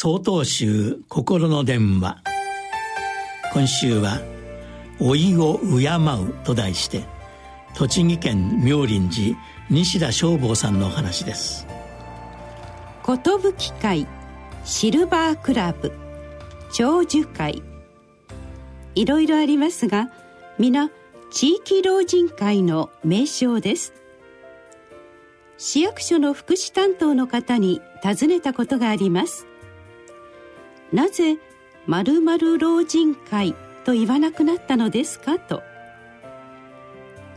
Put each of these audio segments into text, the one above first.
総統集心の電話。今週は「老いを敬う」と題して栃木県妙林寺西田正坊さんのお話です。寿会シルバークラブ長寿会。いろいろありますが皆地域老人会の名称です。市役所の福祉担当の方に尋ねたことがあります。なぜ〇〇老人会と言わなくなったのですか？と。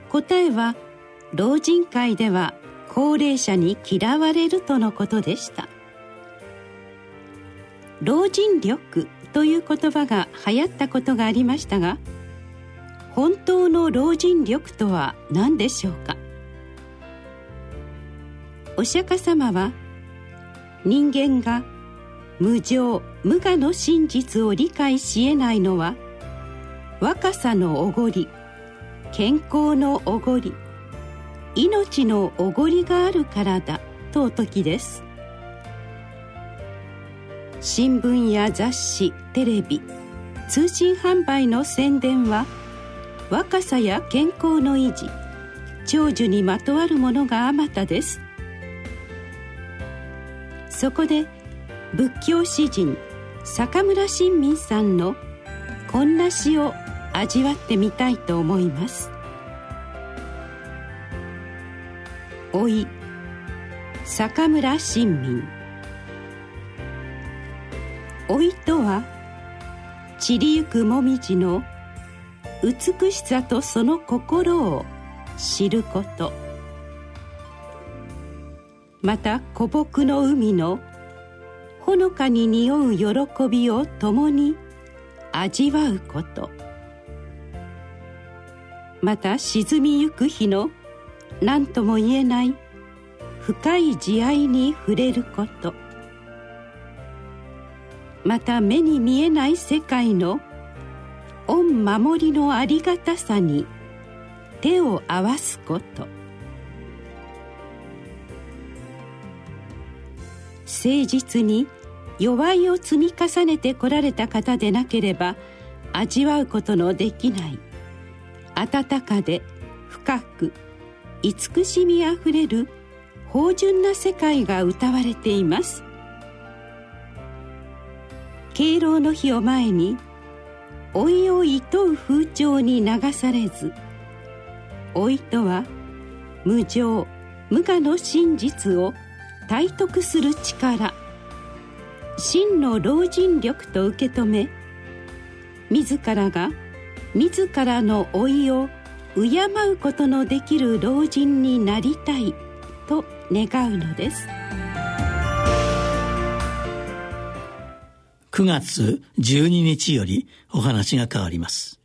答えは老人会では高齢者に嫌われるとのことでした。老人力という言葉が流行ったことがありましたが本当の老人力とは何でしょうか？お釈迦様は人間が無常無我の真実を理解しえないのは若さのおごり健康のおごり命のおごりがあるからだとお時です。新聞や雑誌テレビ通信販売の宣伝は若さや健康の維持長寿にまとわるものがあまたです。そこで仏教詩人坂村新民さんのこんな詩を味わってみたいと思います。老い坂村新民。老いとは散りゆくもみじの美しさとその心を知ること。また古木の海のほのかに匂う喜びを共に味わうこと。また沈みゆく日の何とも言えない深い慈愛に触れること。また目に見えない世界の御守りのありがたさに手を合わすこと。誠実に弱いを積み重ねてこられた方でなければ味わうことのできない。温かで深く慈しみあふれる芳醇な世界が歌われています。敬老の日を前に老いをいとう風潮に流されず老いとは無常無我の真実を体得する力。真の老人力と受け止め自らが自らの老いを敬うことのできる老人になりたいと願うのです。9月12日よりお話が変わります。